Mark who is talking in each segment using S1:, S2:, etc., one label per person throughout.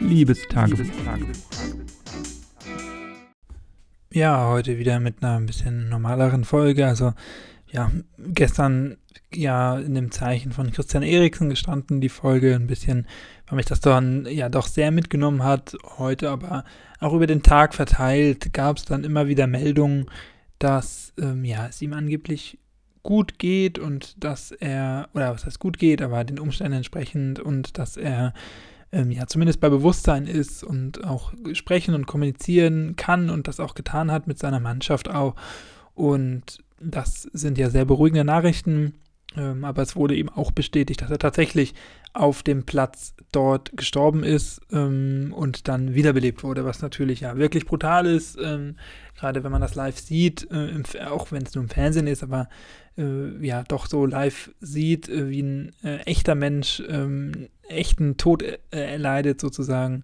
S1: Liebestagebuch. Ja, heute wieder mit einer ein bisschen normaleren Folge. Also, ja, gestern ja in dem Zeichen von Christian Eriksen gestanden, die Folge ein bisschen, weil mich das dann ja doch sehr mitgenommen hat. Heute aber auch über den Tag verteilt gab es dann immer wieder Meldungen, dass ähm, ja, es ihm angeblich gut geht und dass er, oder was heißt gut geht, aber den Umständen entsprechend und dass er ähm, ja zumindest bei Bewusstsein ist und auch sprechen und kommunizieren kann und das auch getan hat mit seiner Mannschaft auch. Und das sind ja sehr beruhigende Nachrichten. Ähm, aber es wurde eben auch bestätigt, dass er tatsächlich auf dem Platz dort gestorben ist ähm, und dann wiederbelebt wurde, was natürlich ja wirklich brutal ist, ähm, gerade wenn man das live sieht, äh, im, auch wenn es nur im Fernsehen ist, aber äh, ja doch so live sieht, äh, wie ein äh, echter Mensch ähm, echten Tod äh, erleidet sozusagen.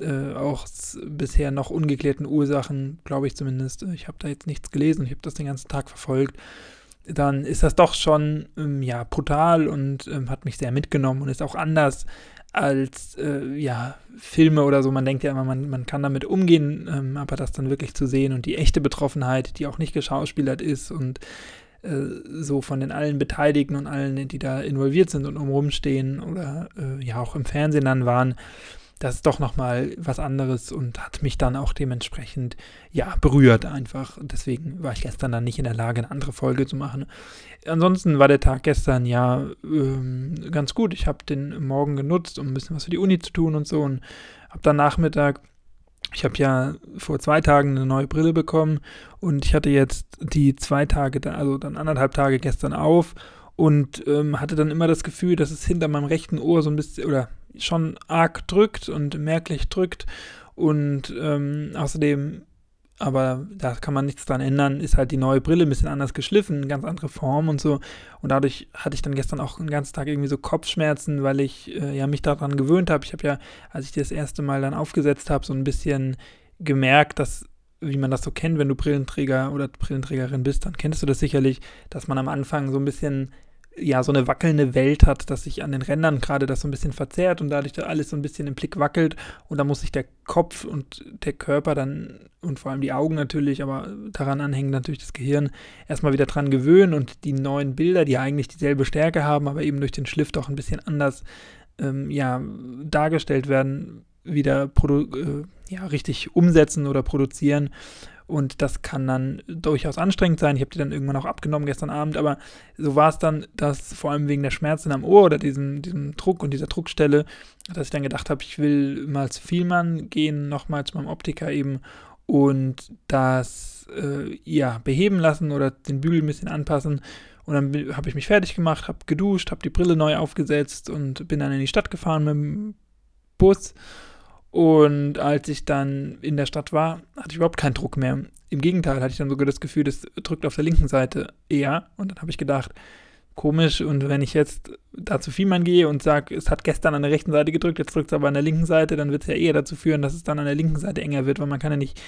S1: Äh, auch bisher noch ungeklärten Ursachen, glaube ich zumindest. Ich habe da jetzt nichts gelesen, ich habe das den ganzen Tag verfolgt dann ist das doch schon ähm, ja brutal und ähm, hat mich sehr mitgenommen und ist auch anders als äh, ja Filme oder so. Man denkt ja immer, man, man kann damit umgehen, ähm, aber das dann wirklich zu sehen und die echte Betroffenheit, die auch nicht geschauspielert ist und äh, so von den allen Beteiligten und allen, die da involviert sind und umrum stehen oder äh, ja auch im Fernsehen dann waren, das ist doch nochmal was anderes und hat mich dann auch dementsprechend, ja, berührt einfach. Deswegen war ich gestern dann nicht in der Lage, eine andere Folge zu machen. Ansonsten war der Tag gestern ja ähm, ganz gut. Ich habe den Morgen genutzt, um ein bisschen was für die Uni zu tun und so und habe dann Nachmittag ich habe ja vor zwei Tagen eine neue Brille bekommen und ich hatte jetzt die zwei Tage, also dann anderthalb Tage gestern auf und ähm, hatte dann immer das Gefühl, dass es hinter meinem rechten Ohr so ein bisschen, oder schon arg drückt und merklich drückt. Und ähm, außerdem, aber da kann man nichts dran ändern, ist halt die neue Brille ein bisschen anders geschliffen, eine ganz andere Form und so. Und dadurch hatte ich dann gestern auch den ganzen Tag irgendwie so Kopfschmerzen, weil ich äh, ja mich daran gewöhnt habe. Ich habe ja, als ich das erste Mal dann aufgesetzt habe, so ein bisschen gemerkt, dass wie man das so kennt, wenn du Brillenträger oder Brillenträgerin bist, dann kennst du das sicherlich, dass man am Anfang so ein bisschen ja so eine wackelnde Welt hat, dass sich an den Rändern gerade das so ein bisschen verzerrt und dadurch da alles so ein bisschen im Blick wackelt. Und da muss sich der Kopf und der Körper dann und vor allem die Augen natürlich, aber daran anhängt natürlich das Gehirn erstmal wieder dran gewöhnen und die neuen Bilder, die eigentlich dieselbe Stärke haben, aber eben durch den Schliff doch ein bisschen anders ähm, ja, dargestellt werden, wieder äh, ja, richtig umsetzen oder produzieren und das kann dann durchaus anstrengend sein. Ich habe die dann irgendwann auch abgenommen gestern Abend, aber so war es dann, dass vor allem wegen der Schmerzen am Ohr oder diesem, diesem Druck und dieser Druckstelle, dass ich dann gedacht habe, ich will mal zu Vielmann gehen, nochmal zu meinem Optiker eben und das äh, ja beheben lassen oder den Bügel ein bisschen anpassen. Und dann habe ich mich fertig gemacht, habe geduscht, habe die Brille neu aufgesetzt und bin dann in die Stadt gefahren mit dem Bus und als ich dann in der Stadt war, hatte ich überhaupt keinen Druck mehr. Im Gegenteil hatte ich dann sogar das Gefühl, das drückt auf der linken Seite eher. Und dann habe ich gedacht, komisch. Und wenn ich jetzt da zu Fiemann gehe und sage, es hat gestern an der rechten Seite gedrückt, jetzt drückt es aber an der linken Seite, dann wird es ja eher dazu führen, dass es dann an der linken Seite enger wird, weil man kann ja nicht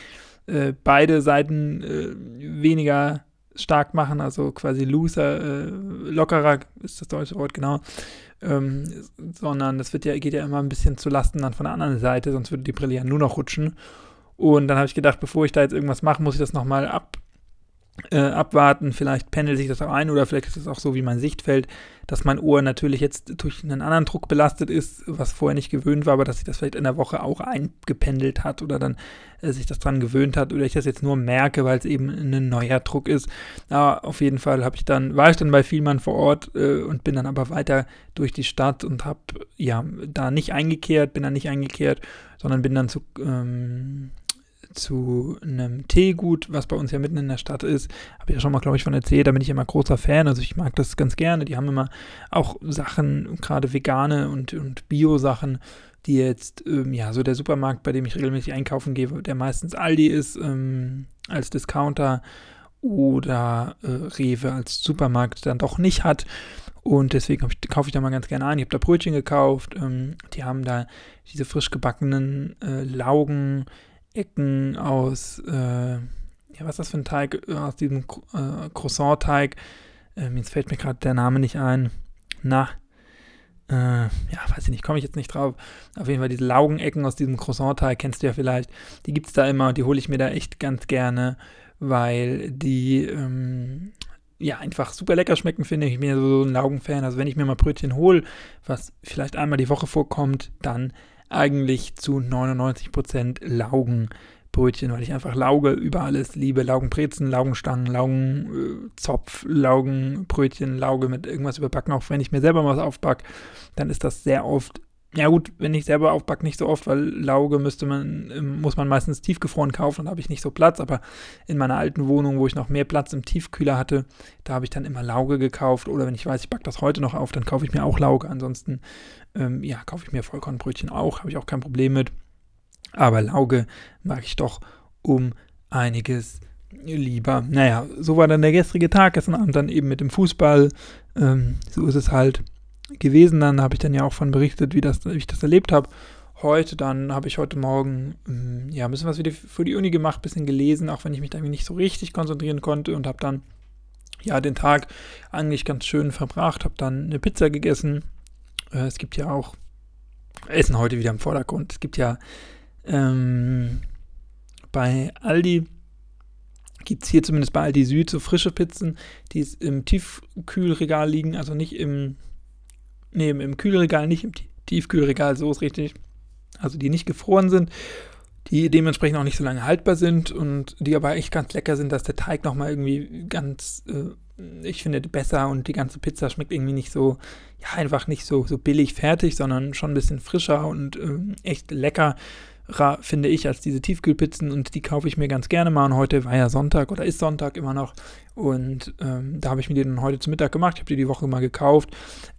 S1: äh, beide Seiten äh, weniger stark machen, also quasi looser, äh, lockerer ist das deutsche Wort genau, ähm, sondern das wird ja, geht ja immer ein bisschen zu Lasten dann von der anderen Seite, sonst würde die Brille ja nur noch rutschen. Und dann habe ich gedacht, bevor ich da jetzt irgendwas mache, muss ich das nochmal ab, äh, abwarten. Vielleicht pendelt sich das auch ein oder vielleicht ist es auch so wie mein Sichtfeld, dass mein Ohr natürlich jetzt durch einen anderen Druck belastet ist, was vorher nicht gewöhnt war, aber dass sich das vielleicht in der Woche auch eingependelt hat oder dann äh, sich das dran gewöhnt hat oder ich das jetzt nur merke, weil es eben ein neuer Druck ist. Aber auf jeden Fall habe ich dann, war ich dann bei Vielmann vor Ort äh, und bin dann aber weiter durch die Stadt und habe ja da nicht eingekehrt, bin dann nicht eingekehrt, sondern bin dann zu ähm, zu einem Teegut, was bei uns ja mitten in der Stadt ist. Habe ich ja schon mal, glaube ich, von erzählt. Da bin ich immer großer Fan. Also ich mag das ganz gerne. Die haben immer auch Sachen, gerade vegane und, und Bio-Sachen, die jetzt, ähm, ja, so der Supermarkt, bei dem ich regelmäßig einkaufen gehe, der meistens Aldi ist, ähm, als Discounter oder äh, Rewe als Supermarkt dann doch nicht hat. Und deswegen ich, kaufe ich da mal ganz gerne ein. Ich habe da Brötchen gekauft. Ähm, die haben da diese frisch gebackenen äh, Laugen, Ecken aus, äh, ja, was ist das für ein Teig? Äh, aus diesem äh, Croissant-Teig. Ähm, jetzt fällt mir gerade der Name nicht ein. Na, äh, ja, weiß ich nicht, komme ich jetzt nicht drauf. Auf jeden Fall diese Laugenecken aus diesem Croissant-Teig, kennst du ja vielleicht. Die gibt es da immer und die hole ich mir da echt ganz gerne, weil die ähm, ja einfach super lecker schmecken, finde ich. Ich bin ja so ein Laugenfan. Also wenn ich mir mal Brötchen hole, was vielleicht einmal die Woche vorkommt, dann eigentlich zu 99% Laugenbrötchen, weil ich einfach Lauge über alles liebe. Laugenbrezen, Laugenstangen, Laugenzopf, Laugenbrötchen, Lauge mit irgendwas überbacken. Auch wenn ich mir selber was aufback, dann ist das sehr oft ja gut, wenn ich selber aufbacke, nicht so oft, weil Lauge müsste man, ähm, muss man meistens tiefgefroren kaufen und habe ich nicht so Platz. Aber in meiner alten Wohnung, wo ich noch mehr Platz im Tiefkühler hatte, da habe ich dann immer Lauge gekauft. Oder wenn ich weiß, ich backe das heute noch auf, dann kaufe ich mir auch Lauge. Ansonsten, ähm, ja, kaufe ich mir Vollkornbrötchen auch, habe ich auch kein Problem mit. Aber Lauge mag ich doch um einiges lieber. Naja, so war dann der gestrige Tag, gestern Abend dann eben mit dem Fußball. Ähm, so ist es halt gewesen. Dann habe ich dann ja auch von berichtet, wie, das, wie ich das erlebt habe. Heute dann habe ich heute Morgen ähm, ja ein bisschen was wieder für die Uni gemacht, ein bisschen gelesen, auch wenn ich mich da nicht so richtig konzentrieren konnte und habe dann ja den Tag eigentlich ganz schön verbracht, habe dann eine Pizza gegessen. Äh, es gibt ja auch Essen heute wieder im Vordergrund. Es gibt ja ähm, bei Aldi gibt es hier zumindest bei Aldi Süd so frische Pizzen, die im Tiefkühlregal liegen, also nicht im nee, im Kühlregal, nicht im Tiefkühlregal, so ist richtig. Also die nicht gefroren sind, die dementsprechend auch nicht so lange haltbar sind und die aber echt ganz lecker sind, dass der Teig nochmal irgendwie ganz, äh, ich finde, besser und die ganze Pizza schmeckt irgendwie nicht so, ja, einfach nicht so, so billig fertig, sondern schon ein bisschen frischer und äh, echt lecker finde ich, als diese Tiefkühlpizzen und die kaufe ich mir ganz gerne mal. Und heute war ja Sonntag oder ist Sonntag immer noch. Und ähm, da habe ich mir die dann heute zum Mittag gemacht. Ich habe die die Woche mal gekauft.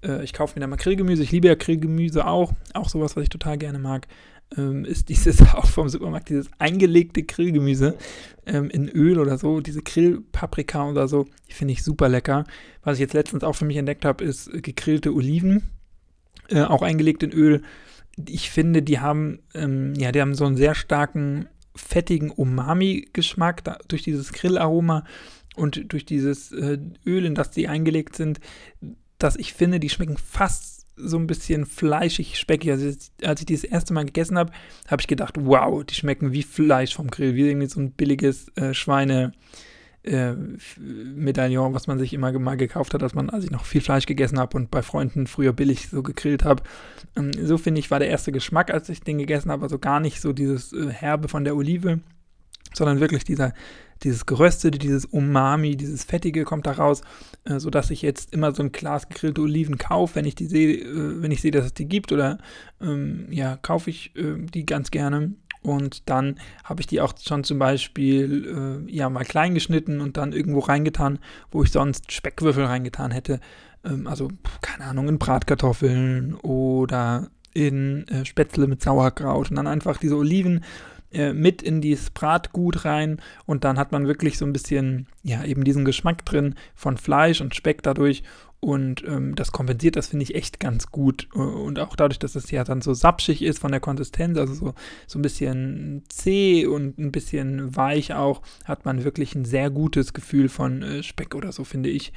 S1: Äh, ich kaufe mir dann mal Grillgemüse. Ich liebe ja Grillgemüse auch. Auch sowas, was ich total gerne mag. Ähm, ist dieses auch vom Supermarkt, dieses eingelegte Grillgemüse ähm, in Öl oder so, diese Grillpaprika oder so, die finde ich super lecker. Was ich jetzt letztens auch für mich entdeckt habe, ist gegrillte Oliven, äh, auch eingelegt in Öl ich finde, die haben, ähm, ja, die haben so einen sehr starken, fettigen Umami-Geschmack durch dieses Grillaroma und durch dieses äh, Öl, in das die eingelegt sind, dass ich finde, die schmecken fast so ein bisschen fleischig, speckig. Also als ich die das erste Mal gegessen habe, habe ich gedacht, wow, die schmecken wie Fleisch vom Grill, wie irgendwie so ein billiges äh, Schweine, äh, Medaillon, was man sich immer mal gekauft hat, als man, als ich noch viel Fleisch gegessen habe und bei Freunden früher billig so gegrillt habe. Ähm, so finde ich, war der erste Geschmack, als ich den gegessen habe, also gar nicht so dieses äh, Herbe von der Olive, sondern wirklich dieser, dieses Geröstete, dieses Umami, dieses Fettige kommt da raus, äh, sodass ich jetzt immer so ein Glas gegrillte Oliven kaufe, wenn ich die sehe, wenn ich sehe, dass es die gibt oder ähm, ja, kaufe ich die ganz gerne und dann habe ich die auch schon zum Beispiel äh, ja mal klein geschnitten und dann irgendwo reingetan, wo ich sonst Speckwürfel reingetan hätte. Ähm, also, keine Ahnung, in Bratkartoffeln oder in äh, Spätzle mit Sauerkraut. Und dann einfach diese Oliven äh, mit in dieses Bratgut rein und dann hat man wirklich so ein bisschen, ja, eben diesen Geschmack drin von Fleisch und Speck dadurch und ähm, das kompensiert das, finde ich, echt ganz gut. Und auch dadurch, dass es ja dann so sapschig ist von der Konsistenz, also so, so ein bisschen zäh und ein bisschen weich auch, hat man wirklich ein sehr gutes Gefühl von äh, Speck oder so, finde ich.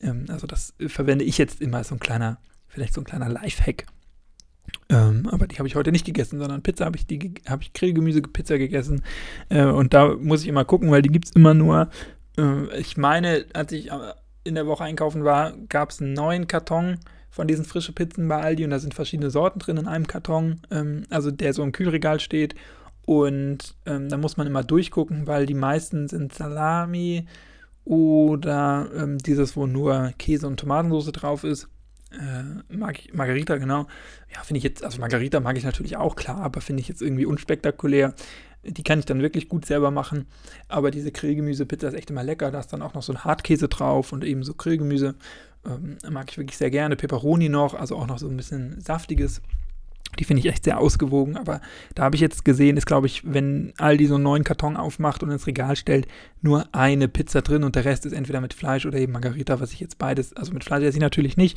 S1: Ähm, also das äh, verwende ich jetzt immer als so ein kleiner, vielleicht so ein kleiner Lifehack. Ähm, aber die habe ich heute nicht gegessen, sondern Pizza habe ich, die habe ich Grillgemüse-Pizza gegessen. Äh, und da muss ich immer gucken, weil die gibt es immer nur. Äh, ich meine, als ich in der Woche einkaufen war, gab es einen neuen Karton von diesen frischen Pizzen bei Aldi und da sind verschiedene Sorten drin in einem Karton, ähm, also der so im Kühlregal steht. Und ähm, da muss man immer durchgucken, weil die meisten sind Salami oder ähm, dieses, wo nur Käse und Tomatensauce drauf ist. Äh, mag ich, Margarita, genau. Ja, finde ich jetzt, also Margarita mag ich natürlich auch, klar, aber finde ich jetzt irgendwie unspektakulär. Die kann ich dann wirklich gut selber machen. Aber diese Grillgemüse-Pizza ist echt immer lecker. Da ist dann auch noch so ein Hartkäse drauf und eben so Grillgemüse. Ähm, mag ich wirklich sehr gerne. Peperoni noch, also auch noch so ein bisschen saftiges. Die finde ich echt sehr ausgewogen, aber da habe ich jetzt gesehen, ist glaube ich, wenn Aldi so einen neuen Karton aufmacht und ins Regal stellt, nur eine Pizza drin und der Rest ist entweder mit Fleisch oder eben Margarita, was ich jetzt beides, also mit Fleisch esse ich natürlich nicht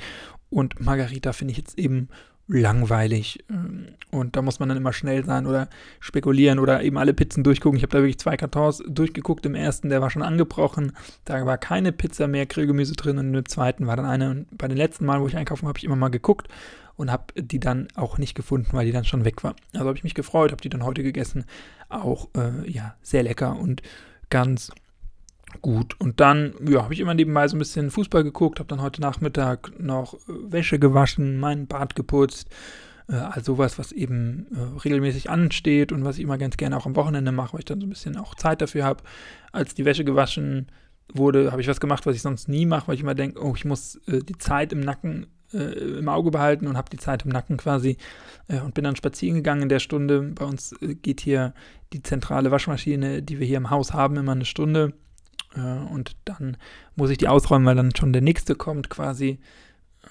S1: und Margarita finde ich jetzt eben langweilig. Ähm, und da muss man dann immer schnell sein oder spekulieren oder eben alle Pizzen durchgucken. Ich habe da wirklich zwei Kartons durchgeguckt. Im ersten, der war schon angebrochen. Da war keine Pizza mehr, Grillgemüse drin. Und im zweiten war dann eine. Und bei den letzten Mal, wo ich einkaufen habe, habe ich immer mal geguckt. Und habe die dann auch nicht gefunden, weil die dann schon weg war. Also habe ich mich gefreut, habe die dann heute gegessen. Auch äh, ja, sehr lecker und ganz gut. Und dann ja, habe ich immer nebenbei so ein bisschen Fußball geguckt, habe dann heute Nachmittag noch äh, Wäsche gewaschen, meinen Bart geputzt. Äh, also sowas, was eben äh, regelmäßig ansteht und was ich immer ganz gerne auch am Wochenende mache, weil ich dann so ein bisschen auch Zeit dafür habe. Als die Wäsche gewaschen wurde, habe ich was gemacht, was ich sonst nie mache, weil ich immer denke, oh, ich muss äh, die Zeit im Nacken äh, im Auge behalten und habe die Zeit im Nacken quasi äh, und bin dann spazieren gegangen in der Stunde. Bei uns äh, geht hier die zentrale Waschmaschine, die wir hier im Haus haben, immer eine Stunde äh, und dann muss ich die ausräumen, weil dann schon der nächste kommt quasi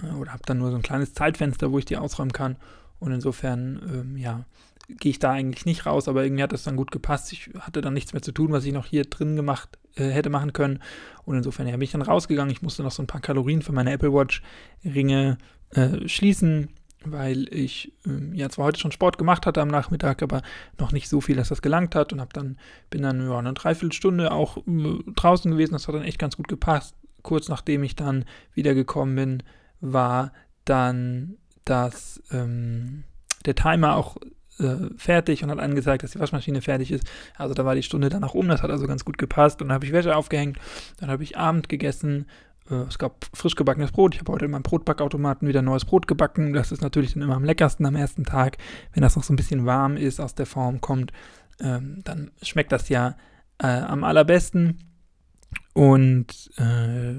S1: äh, oder habe dann nur so ein kleines Zeitfenster, wo ich die ausräumen kann und insofern, ähm, ja, gehe ich da eigentlich nicht raus, aber irgendwie hat das dann gut gepasst. Ich hatte dann nichts mehr zu tun, was ich noch hier drin gemacht äh, hätte machen können. Und insofern ja, bin ich dann rausgegangen. Ich musste noch so ein paar Kalorien für meine Apple Watch Ringe äh, schließen, weil ich äh, ja zwar heute schon Sport gemacht hatte am Nachmittag, aber noch nicht so viel, dass das gelangt hat. Und habe dann bin dann ja, eine Dreiviertelstunde auch äh, draußen gewesen. Das hat dann echt ganz gut gepasst. Kurz nachdem ich dann wiedergekommen bin, war dann das ähm, der Timer auch äh, fertig und hat angesagt, dass die Waschmaschine fertig ist. Also da war die Stunde dann auch um, das hat also ganz gut gepasst. Und dann habe ich Wäsche aufgehängt, dann habe ich Abend gegessen. Äh, es gab frisch gebackenes Brot. Ich habe heute in meinem Brotbackautomaten wieder neues Brot gebacken. Das ist natürlich dann immer am leckersten am ersten Tag, wenn das noch so ein bisschen warm ist, aus der Form kommt. Ähm, dann schmeckt das ja äh, am allerbesten. Und äh,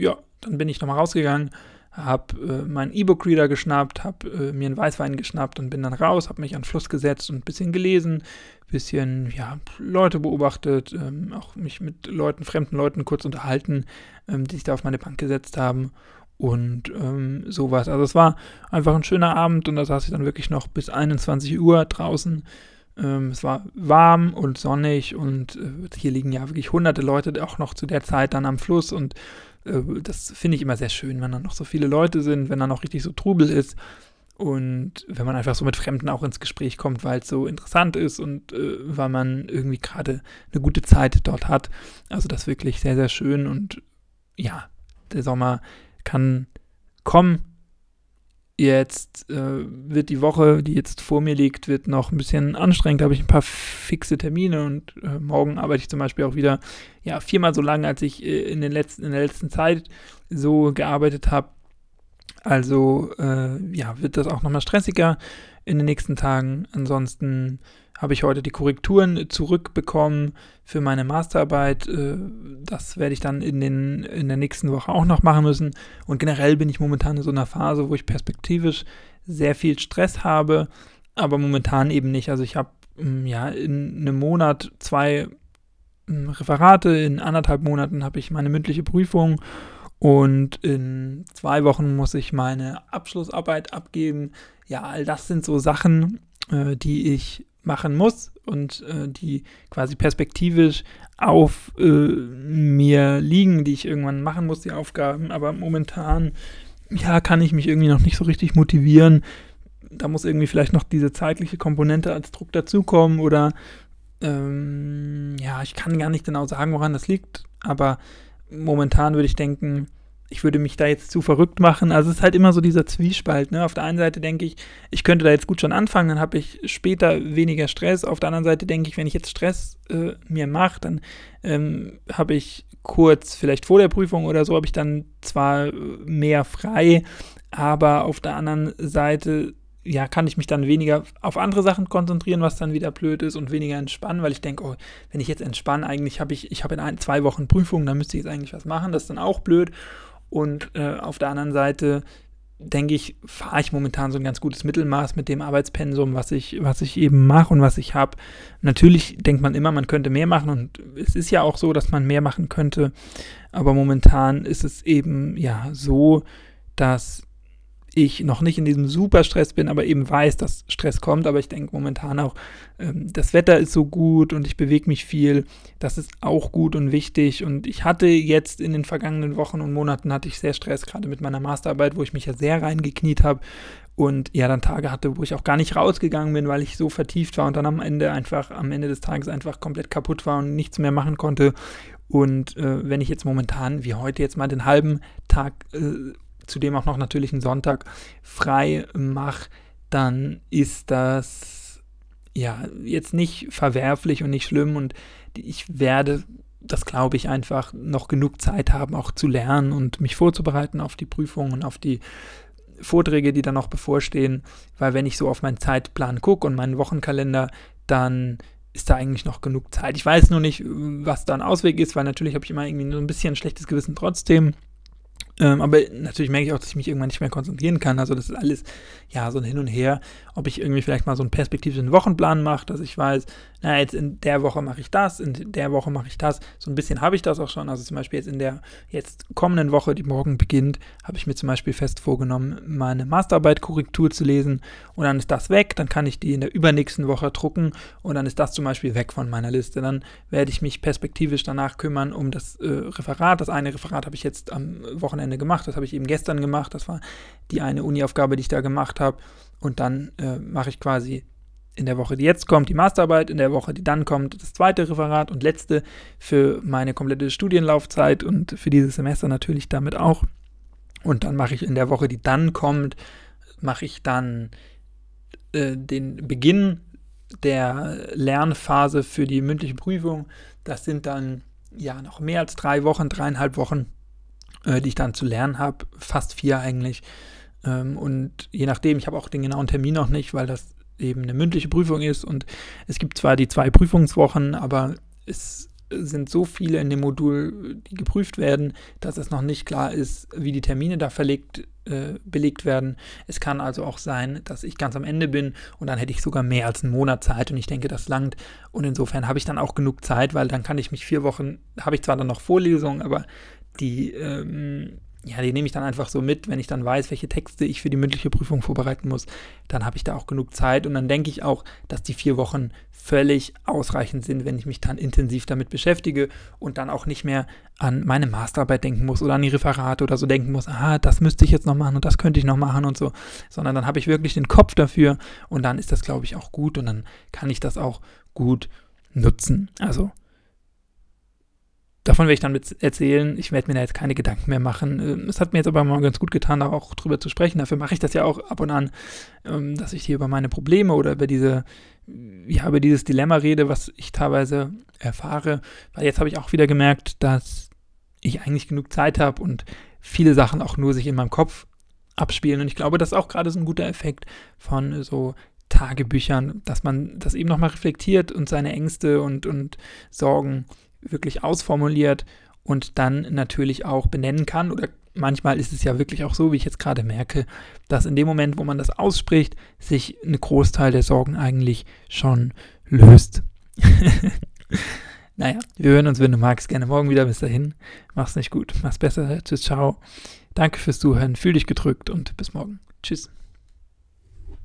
S1: ja, dann bin ich nochmal rausgegangen habe äh, meinen E-Book-Reader geschnappt, habe äh, mir einen Weißwein geschnappt und bin dann raus, habe mich an den Fluss gesetzt und ein bisschen gelesen, ein bisschen ja, Leute beobachtet, ähm, auch mich mit Leuten, fremden Leuten kurz unterhalten, ähm, die sich da auf meine Bank gesetzt haben und ähm, sowas. Also es war einfach ein schöner Abend und da saß ich dann wirklich noch bis 21 Uhr draußen. Ähm, es war warm und sonnig und äh, hier liegen ja wirklich hunderte Leute auch noch zu der Zeit dann am Fluss und das finde ich immer sehr schön, wenn dann noch so viele Leute sind, wenn dann noch richtig so Trubel ist und wenn man einfach so mit Fremden auch ins Gespräch kommt, weil es so interessant ist und äh, weil man irgendwie gerade eine gute Zeit dort hat. Also das ist wirklich sehr, sehr schön und ja, der Sommer kann kommen Jetzt äh, wird die Woche, die jetzt vor mir liegt, wird noch ein bisschen anstrengend. Da habe ich ein paar fixe Termine und äh, morgen arbeite ich zum Beispiel auch wieder ja viermal so lange, als ich äh, in, den letzten, in der letzten Zeit so gearbeitet habe. Also äh, ja, wird das auch nochmal stressiger in den nächsten Tagen. Ansonsten habe ich heute die Korrekturen zurückbekommen für meine Masterarbeit. Äh, das werde ich dann in, den, in der nächsten Woche auch noch machen müssen. Und generell bin ich momentan in so einer Phase, wo ich perspektivisch sehr viel Stress habe, aber momentan eben nicht. Also ich habe mm, ja in einem Monat zwei mm, Referate, in anderthalb Monaten habe ich meine mündliche Prüfung und in zwei Wochen muss ich meine Abschlussarbeit abgeben. Ja, all das sind so Sachen, äh, die ich machen muss und äh, die quasi perspektivisch auf äh, mir liegen, die ich irgendwann machen muss, die Aufgaben. Aber momentan, ja, kann ich mich irgendwie noch nicht so richtig motivieren. Da muss irgendwie vielleicht noch diese zeitliche Komponente als Druck dazukommen oder ähm, ja, ich kann gar nicht genau sagen, woran das liegt. Aber momentan würde ich denken, ich würde mich da jetzt zu verrückt machen. Also es ist halt immer so dieser Zwiespalt. Ne? Auf der einen Seite denke ich, ich könnte da jetzt gut schon anfangen, dann habe ich später weniger Stress. Auf der anderen Seite denke ich, wenn ich jetzt Stress äh, mir mache, dann ähm, habe ich kurz, vielleicht vor der Prüfung oder so, habe ich dann zwar mehr frei, aber auf der anderen Seite ja, kann ich mich dann weniger auf andere Sachen konzentrieren, was dann wieder blöd ist und weniger entspannen, weil ich denke, oh, wenn ich jetzt entspanne, eigentlich habe ich, ich habe in ein, zwei Wochen Prüfung, dann müsste ich jetzt eigentlich was machen, das ist dann auch blöd. Und äh, auf der anderen Seite denke ich, fahre ich momentan so ein ganz gutes Mittelmaß mit dem Arbeitspensum, was ich, was ich eben mache und was ich habe. Natürlich denkt man immer, man könnte mehr machen und es ist ja auch so, dass man mehr machen könnte. Aber momentan ist es eben ja so, dass ich noch nicht in diesem Superstress bin, aber eben weiß, dass Stress kommt. Aber ich denke momentan auch, ähm, das Wetter ist so gut und ich bewege mich viel. Das ist auch gut und wichtig. Und ich hatte jetzt in den vergangenen Wochen und Monaten hatte ich sehr Stress, gerade mit meiner Masterarbeit, wo ich mich ja sehr reingekniet habe und ja dann Tage hatte, wo ich auch gar nicht rausgegangen bin, weil ich so vertieft war und dann am Ende einfach, am Ende des Tages einfach komplett kaputt war und nichts mehr machen konnte. Und äh, wenn ich jetzt momentan, wie heute jetzt mal den halben Tag äh, zudem auch noch natürlich einen Sonntag frei mache, dann ist das ja jetzt nicht verwerflich und nicht schlimm und ich werde das glaube ich einfach noch genug Zeit haben, auch zu lernen und mich vorzubereiten auf die Prüfungen und auf die Vorträge, die dann noch bevorstehen, weil wenn ich so auf meinen Zeitplan gucke und meinen Wochenkalender, dann ist da eigentlich noch genug Zeit. Ich weiß nur nicht, was da ein Ausweg ist, weil natürlich habe ich immer irgendwie so ein bisschen ein schlechtes Gewissen trotzdem. Ähm, aber natürlich merke ich auch, dass ich mich irgendwann nicht mehr konzentrieren kann. Also das ist alles ja so ein Hin und Her. Ob ich irgendwie vielleicht mal so einen perspektivischen Wochenplan mache, dass ich weiß, na jetzt in der Woche mache ich das, in der Woche mache ich das. So ein bisschen habe ich das auch schon. Also zum Beispiel jetzt in der jetzt kommenden Woche, die morgen beginnt, habe ich mir zum Beispiel fest vorgenommen, meine Masterarbeit-Korrektur zu lesen. Und dann ist das weg. Dann kann ich die in der übernächsten Woche drucken und dann ist das zum Beispiel weg von meiner Liste. Dann werde ich mich perspektivisch danach kümmern um das äh, Referat. Das eine Referat habe ich jetzt am Wochenende gemacht. Das habe ich eben gestern gemacht. Das war die eine Uni-Aufgabe, die ich da gemacht habe. Und dann äh, mache ich quasi in der Woche, die jetzt kommt, die Masterarbeit, in der Woche, die dann kommt, das zweite Referat und letzte für meine komplette Studienlaufzeit und für dieses Semester natürlich damit auch. Und dann mache ich in der Woche, die dann kommt, mache ich dann äh, den Beginn der Lernphase für die mündliche Prüfung. Das sind dann ja noch mehr als drei Wochen, dreieinhalb Wochen äh, die ich dann zu lernen habe. Fast vier eigentlich. Ähm, und je nachdem, ich habe auch den genauen Termin noch nicht, weil das eben eine mündliche Prüfung ist. Und es gibt zwar die zwei Prüfungswochen, aber es sind so viele in dem Modul, die geprüft werden, dass es noch nicht klar ist, wie die Termine da verlegt, äh, belegt werden. Es kann also auch sein, dass ich ganz am Ende bin und dann hätte ich sogar mehr als einen Monat Zeit und ich denke, das langt. Und insofern habe ich dann auch genug Zeit, weil dann kann ich mich vier Wochen, habe ich zwar dann noch Vorlesungen, aber die, ähm, ja, die nehme ich dann einfach so mit, wenn ich dann weiß, welche Texte ich für die mündliche Prüfung vorbereiten muss, dann habe ich da auch genug Zeit und dann denke ich auch, dass die vier Wochen völlig ausreichend sind, wenn ich mich dann intensiv damit beschäftige und dann auch nicht mehr an meine Masterarbeit denken muss oder an die Referate oder so denken muss, ah, das müsste ich jetzt noch machen und das könnte ich noch machen und so, sondern dann habe ich wirklich den Kopf dafür und dann ist das, glaube ich, auch gut und dann kann ich das auch gut nutzen. Also davon werde ich dann mit erzählen. Ich werde mir da jetzt keine Gedanken mehr machen. Ähm, es hat mir jetzt aber mal ganz gut getan, da auch drüber zu sprechen. Dafür mache ich das ja auch ab und an, ähm, dass ich hier über meine Probleme oder über diese, ja, über dieses Dilemma rede, was ich teilweise erfahre. Weil jetzt habe ich auch wieder gemerkt, dass ich eigentlich genug Zeit habe und viele Sachen auch nur sich in meinem Kopf abspielen. Und ich glaube, das ist auch gerade so ein guter Effekt von so Tagebüchern, dass man das eben nochmal reflektiert und seine Ängste und, und Sorgen wirklich ausformuliert und dann natürlich auch benennen kann. Oder manchmal ist es ja wirklich auch so, wie ich jetzt gerade merke, dass in dem Moment, wo man das ausspricht, sich ein Großteil der Sorgen eigentlich schon löst. naja, wir hören uns, wenn du magst, gerne morgen wieder. Bis dahin, mach's nicht gut, mach's besser. Tschüss, ciao. Danke fürs Zuhören, fühl dich gedrückt und bis morgen. Tschüss.